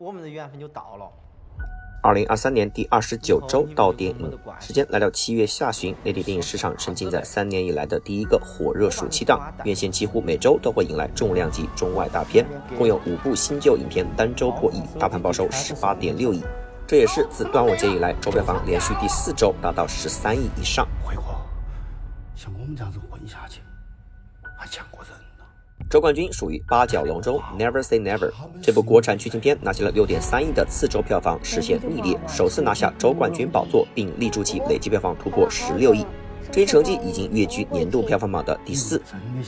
我们的缘分就到了。二零二三年第二十九周到电影时间来到七月下旬，内地电影市场沉浸在三年以来的第一个火热暑期档，院线几乎每周都会迎来重量级中外大片，共有五部新旧影片单周破亿，大盘报收十八点六亿，这也是自端午节以来周票房连续第四周达到十三亿以上。辉煌，像我们这样子混下去，还抢过人。周冠军属于八角笼中，Never Say Never。这部国产剧情片拿下了六点三亿的次周票房，实现逆列，首次拿下周冠军宝座，并立住其累计票房突破十六亿。这一成绩已经跃居年度票房榜的第四。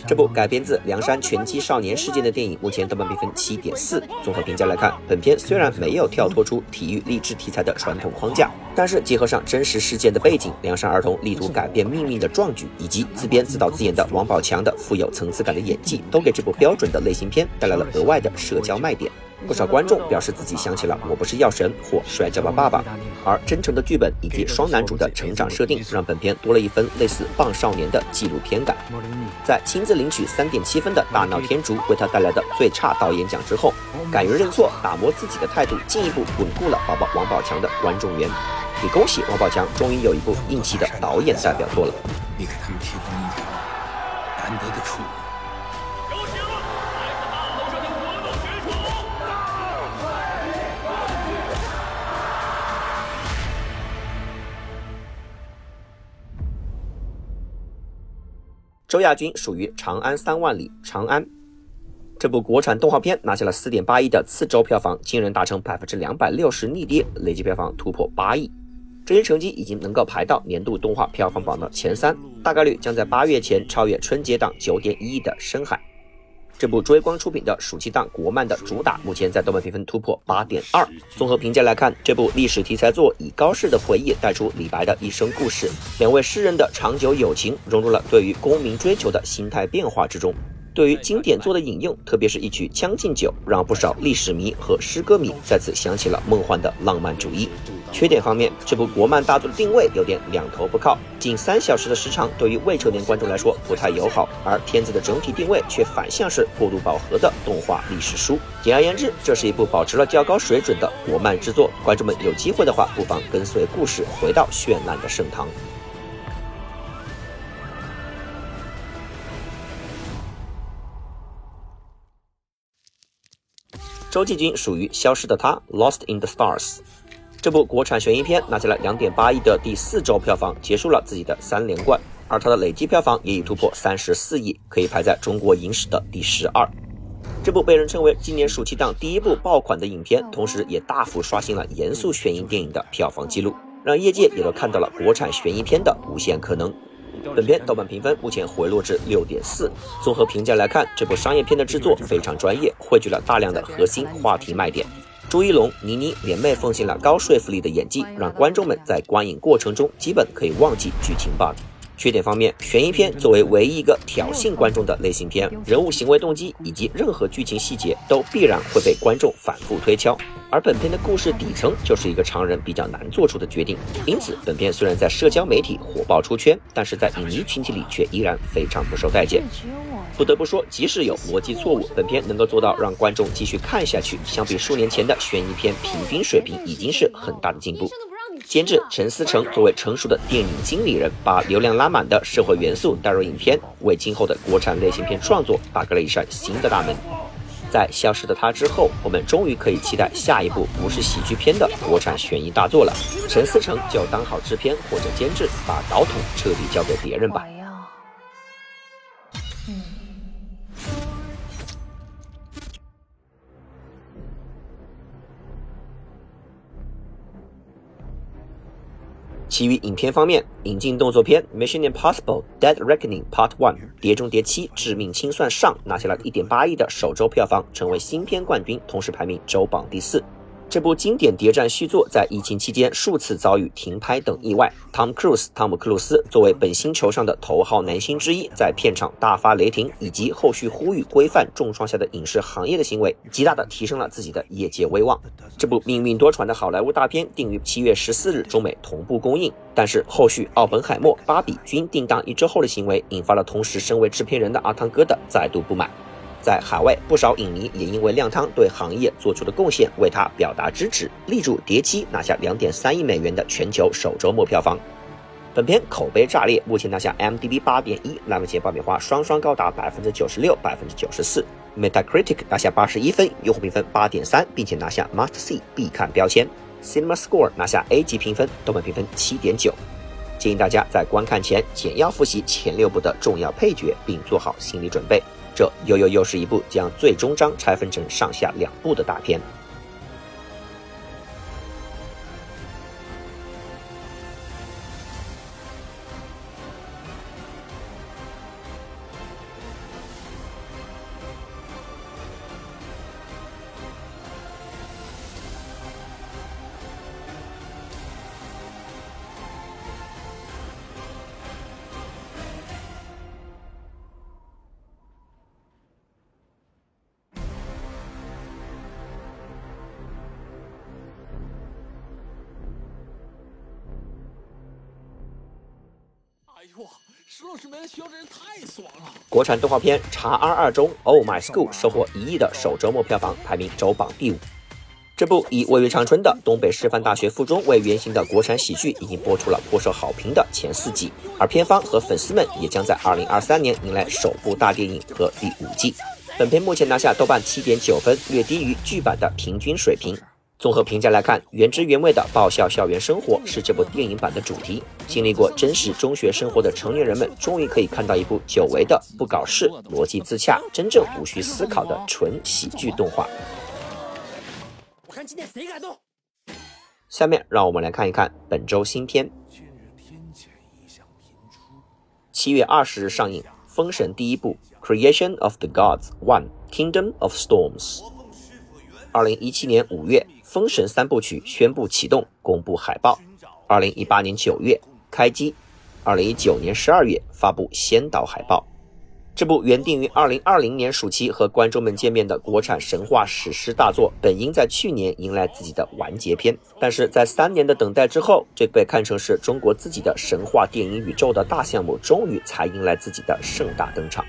这部改编自凉山拳击少年事件的电影，目前豆瓣评分七点四。综合评价来看，本片虽然没有跳脱出体育励志题材的传统框架，但是结合上真实事件的背景，凉山儿童力图改变命运的壮举，以及自编自导自演的王宝强的富有层次感的演技，都给这部标准的类型片带来了额外的社交卖点。不少观众表示自己想起了《我不是药神》或《摔跤吧，爸爸》，而真诚的剧本以及双男主的成长设定，让本片多了一分类似《棒少年》的纪录片感。在亲自领取三点七分的大闹天竺为他带来的最差导演奖之后，敢于认错、打磨自己的态度，进一步稳固了宝宝王宝强的观众缘。也恭喜王宝强终于有一部硬气的导演代表作了。你给他们提供一条难得的出路。周亚军属于《长安三万里》，长安这部国产动画片拿下了四点八亿的次周票房，惊人达成百分之两百六十逆跌，累计票房突破八亿。这些成绩已经能够排到年度动画票房榜的前三，大概率将在八月前超越春节档九点一亿的《深海》。这部追光出品的暑期档国漫的主打，目前在豆瓣评分突破八点二。综合评价来看，这部历史题材作以高适的回忆带出李白的一生故事，两位诗人的长久友情融入了对于功名追求的心态变化之中。对于经典作的引用，特别是一曲《将进酒》，让不少历史迷和诗歌迷再次想起了梦幻的浪漫主义。缺点方面，这部国漫大作的定位有点两头不靠，近三小时的时长对于未成年观众来说不太友好，而片子的整体定位却反向是过度饱和的动画历史书。简而言之，这是一部保持了较高水准的国漫之作。观众们有机会的话，不妨跟随故事回到绚烂的盛唐。周继军属于消失的他，Lost in the Stars。这部国产悬疑片拿下了两点八亿的第四周票房，结束了自己的三连冠，而它的累计票房也已突破三十四亿，可以排在中国影史的第十二。这部被人称为今年暑期档第一部爆款的影片，同时也大幅刷新了严肃悬疑电影的票房纪录，让业界也都看到了国产悬疑片的无限可能。本片豆瓣评分目前回落至六点四。综合评价来看，这部商业片的制作非常专业，汇聚了大量的核心话题卖点。朱一龙、倪妮联袂奉献了高说服力的演技，让观众们在观影过程中基本可以忘记剧情 bug。缺点方面，悬疑片作为唯一一个挑衅观众的类型片，人物行为动机以及任何剧情细节都必然会被观众反复推敲。而本片的故事底层就是一个常人比较难做出的决定，因此本片虽然在社交媒体火爆出圈，但是在影迷群体里却依然非常不受待见。不得不说，即使有逻辑错误，本片能够做到让观众继续看下去，相比数年前的悬疑片平均水平，已经是很大的进步。监制陈思诚作为成熟的电影经理人，把流量拉满的社会元素带入影片，为今后的国产类型片创作打开了一扇新的大门。在《消失的他》之后，我们终于可以期待下一部不是喜剧片的国产悬疑大作了。陈思诚就当好制片或者监制，把导筒彻底交给别人吧。其余影片方面，引进动作片《Mission Impossible: Dead Reckoning Part One》《碟中谍七：致命清算》上拿下了一点八亿的首周票房，成为新片冠军，同时排名周榜第四。这部经典谍战续作在疫情期间数次遭遇停拍等意外。Tom Cruise 汤姆·克鲁斯作为本星球上的头号男星之一，在片场大发雷霆，以及后续呼吁规范重创下的影视行业的行为，极大的提升了自己的业界威望。这部命运多舛的好莱坞大片定于七月十四日中美同步公映，但是后续奥本海默、芭比均定档一周后的行为，引发了同时身为制片人的阿汤哥的再度不满。在海外，不少影迷也因为亮汤对行业做出的贡献，为他表达支持，力助谍姬拿下两点三亿美元的全球首周末票房。本片口碑炸裂，目前拿下 m d b 八点一，烂番茄爆米花双双高达百分之九十六、百分之九十四，Metacritic 拿下八十一分，用户评分八点三，并且拿下 Must See 必看标签，Cinema Score 拿下 A 级评分，豆瓣评分七点九。建议大家在观看前简要复习前六部的重要配角，并做好心理准备。这又又又是一部将最终章拆分成上下两部的大片。呦，石老师妹的学这人太爽了！国产动画片《茶 R 二》中，《Oh My School》收获一亿的首周末票房，排名周榜第五。这部以位于长春的东北师范大学附中为原型的国产喜剧，已经播出了颇受好评的前四季，而片方和粉丝们也将在二零二三年迎来首部大电影和第五季。本片目前拿下豆瓣七点九分，略低于剧版的平均水平。综合评价来看，原汁原味的爆笑校园生活是这部电影版的主题。经历过真实中学生活的成年人们，终于可以看到一部久违的不搞事、逻辑自洽、真正无需思考的纯喜剧动画。我看今天谁敢动？下面让我们来看一看本周新片。七月二十日上映，《封神》第一部《Creation of the Gods One: Kingdom of Storms》。二零一七年五月。《封神三部曲》宣布启动，公布海报。二零一八年九月开机，二零一九年十二月发布先导海报。这部原定于二零二零年暑期和观众们见面的国产神话史诗大作，本应在去年迎来自己的完结篇，但是在三年的等待之后，这被看成是中国自己的神话电影宇宙的大项目，终于才迎来自己的盛大登场。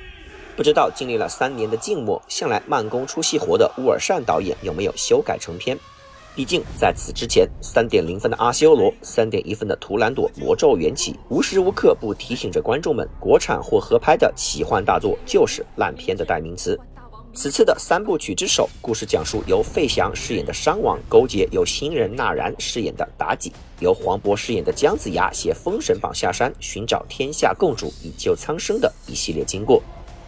不知道经历了三年的静默，向来慢工出细活的乌尔善导演有没有修改成片？毕竟在此之前，三点零分的阿修罗，三点一分的图兰朵魔咒缘起，无时无刻不提醒着观众们，国产或合拍的奇幻大作就是烂片的代名词。此次的三部曲之首，故事讲述由费翔饰演的商王勾结由新人纳然饰演的妲己，由黄渤饰演的姜子牙携封神榜下山，寻找天下共主，以救苍生的一系列经过。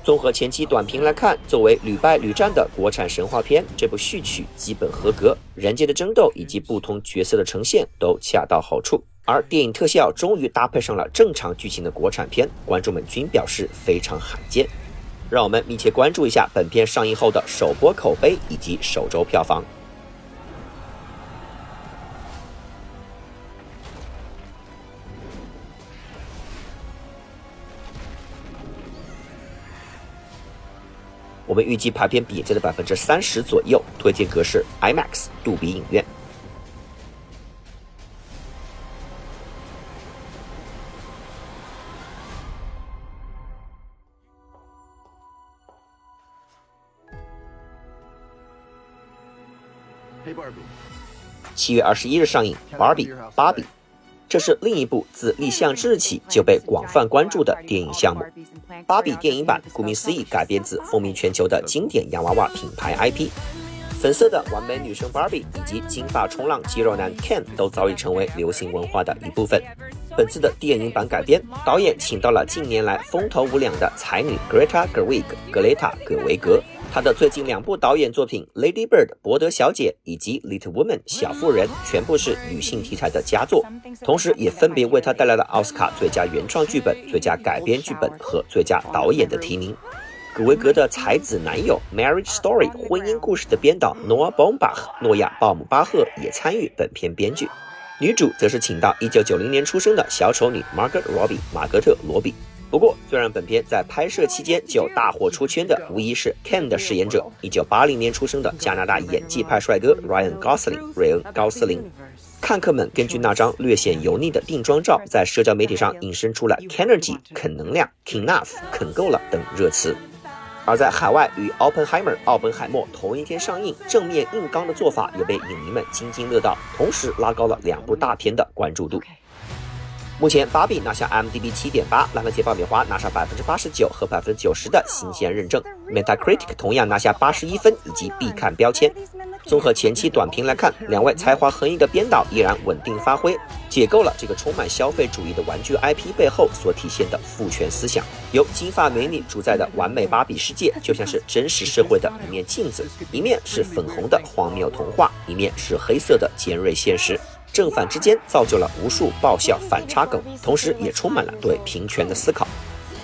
综合前期短评来看，作为屡败屡战的国产神话片，这部序曲基本合格，人间的争斗以及不同角色的呈现都恰到好处。而电影特效终于搭配上了正常剧情的国产片，观众们均表示非常罕见。让我们密切关注一下本片上映后的首播口碑以及首周票房。我们预计排片比例的百分之三十左右，推荐格式 IMAX 杜比影院。七月二十一日上映《芭比》，芭比。这是另一部自立项之日起就被广泛关注的电影项目。芭比电影版顾名思义改编自风靡全球的经典洋娃娃品牌 IP。粉色的完美女生芭比以及金发冲浪肌肉男 Ken 都早已成为流行文化的一部分。本次的电影版改编，导演请到了近年来风头无两的才女 Greta Gerwig 格雷塔·葛维格。他的最近两部导演作品《Lady Bird》伯德小姐以及《Little Woman》小妇人，全部是女性题材的佳作，同时也分别为他带来了奥斯卡最佳原创剧本、最佳改编剧本和最佳导演的提名。格维格的才子男友《Marriage Story》婚姻故事的编导 Noah Baumbach 诺亚·鲍姆巴赫也参与本片编剧，女主则是请到1990年出生的小丑女 Margaret Robbie 马格特·罗比。不过，最让本片在拍摄期间就大火出圈的，无疑是 Ken 的饰演者，1980年出生的加拿大演技派帅哥 Ryan Gosling 瑞恩·高斯林。看客们根据那张略显油腻的定妆照，在社交媒体上引申出了 “Kenergy” 啃能量、“Kenough” 啃够了等热词。而在海外与《Oppenheimer》奥本海默同一天上映，正面硬刚的做法也被影迷们津津乐道，同时拉高了两部大片的关注度。目前，《芭比》拿下 m d b 七点八，烂番茄爆米花拿下百分之八十九和百分之九十的新鲜认证，Metacritic 同样拿下八十一分以及必看标签。综合前期短评来看，两位才华横溢的编导依然稳定发挥，解构了这个充满消费主义的玩具 IP 背后所体现的父权思想。由金发美女主宰的完美芭比世界，就像是真实社会的一面镜子，一面是粉红的荒谬童话，一面是黑色的尖锐现实。正反之间造就了无数爆笑反差梗，同时也充满了对平权的思考。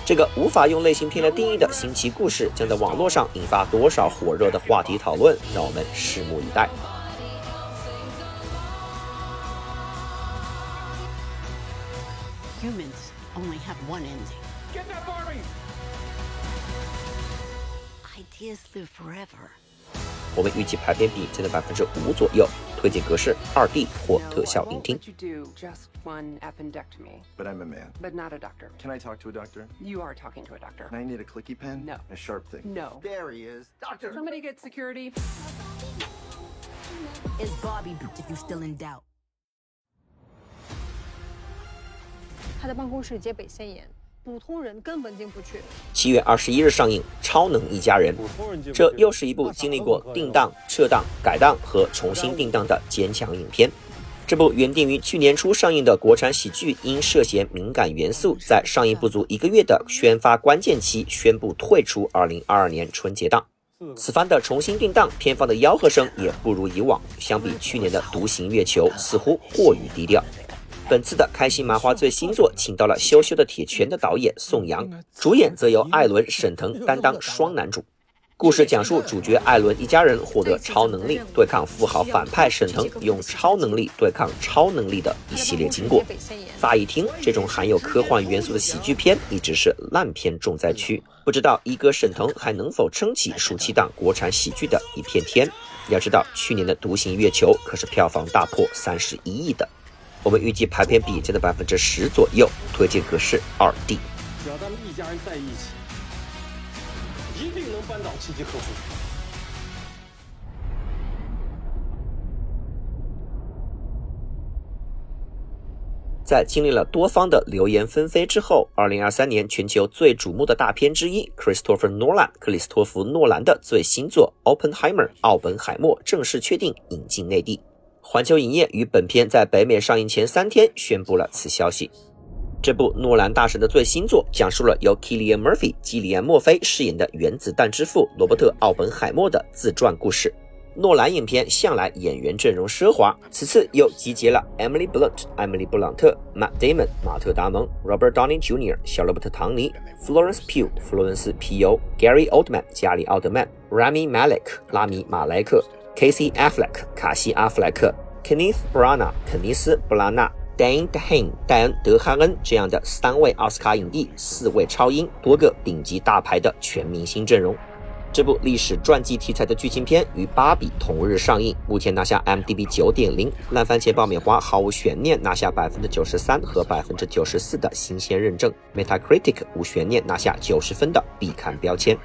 这个无法用类型片来定义的新奇故事，将在网络上引发多少火热的话题讨论，让我们拭目以待。Humans only have one ending. Get that Barbie! Ideas live forever. 我们预计排片比增长百分之五左右，推荐格式二 D 或特效影厅。Would you do just one appendectomy, But I'm a man. but not a doctor? Can I talk to a doctor? You are talking to a doctor. And I need a clicky pen? No. A sharp thing? No. There he is. Doctor! Somebody get security. Is Bobby if you still in doubt? 他的办公室戒备森严，普通人根本进不去。七月二十一日上映《超能一家人》，这又是一部经历过定档、撤档、改档和重新定档的坚强影片。这部原定于去年初上映的国产喜剧，因涉嫌敏感元素，在上映不足一个月的宣发关键期宣布退出二零二二年春节档。此番的重新定档，片方的吆喝声也不如以往，相比去年的《独行月球》，似乎过于低调。本次的开心麻花最新作，请到了《羞羞的铁拳》的导演宋阳，主演则由艾伦、沈腾担当双男主。故事讲述主角艾伦一家人获得超能力，对抗富豪反派沈腾用超能力对抗超能力的一系列经过。乍一听，这种含有科幻元素的喜剧片一直是烂片重灾区，不知道一哥沈腾还能否撑起暑期档国产喜剧的一片天？要知道，去年的《独行月球》可是票房大破三十一亿的。我们预计排片比价的百分之十左右，推荐格式二 D。只要咱们一家人在一起，一定能扳倒契机客户。在经历了多方的流言纷飞之后，二零二三年全球最瞩目的大片之一，Christopher Nolan 克里斯托弗·诺兰的最新作《Oppenheimer》奥本海默正式确定引进内地。环球影业于本片在北美上映前三天宣布了此消息。这部诺兰大神的最新作，讲述了由 Killian Murphy 基里安·墨菲饰演的原子弹之父罗伯特·奥本海默的自传故事。诺兰影片向来演员阵容奢华，此次又集结了 Emily Blunt 艾米丽·布朗特、Matt Damon 马特·达蒙、Robert Downey Jr. 小罗伯特·唐尼、Florence Pugh 弗洛伦斯·皮尤、Gary Oldman 加里·奥德曼、Rami Malek 拉米·马莱克、Casey Affleck 卡西·阿弗莱克、Kenneth Branagh 肯尼斯·布拉纳、Dan DeHaan 戴恩·德哈恩这样的三位奥斯卡影帝、四位超英、多个顶级大牌的全明星阵容。这部历史传记题材的剧情片与《芭比》同日上映，目前拿下 m d b 九点零，烂番茄爆米花毫无悬念拿下百分之九十三和百分之九十四的新鲜认证，Metacritic 无悬念拿下九十分的必看标签。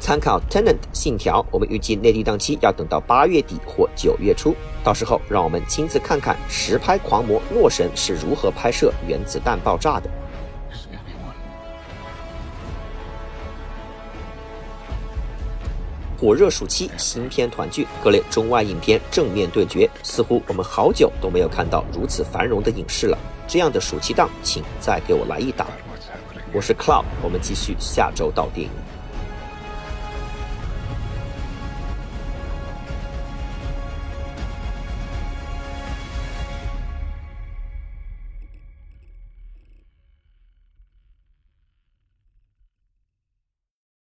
参考 Tenant 信条，我们预计内地档期要等到八月底或九月初，到时候让我们亲自看看实拍狂魔洛神是如何拍摄原子弹爆炸的。火热暑期新片团聚，各类中外影片正面对决，似乎我们好久都没有看到如此繁荣的影视了。这样的暑期档，请再给我来一档。我是 Cloud，我们继续下周到电影。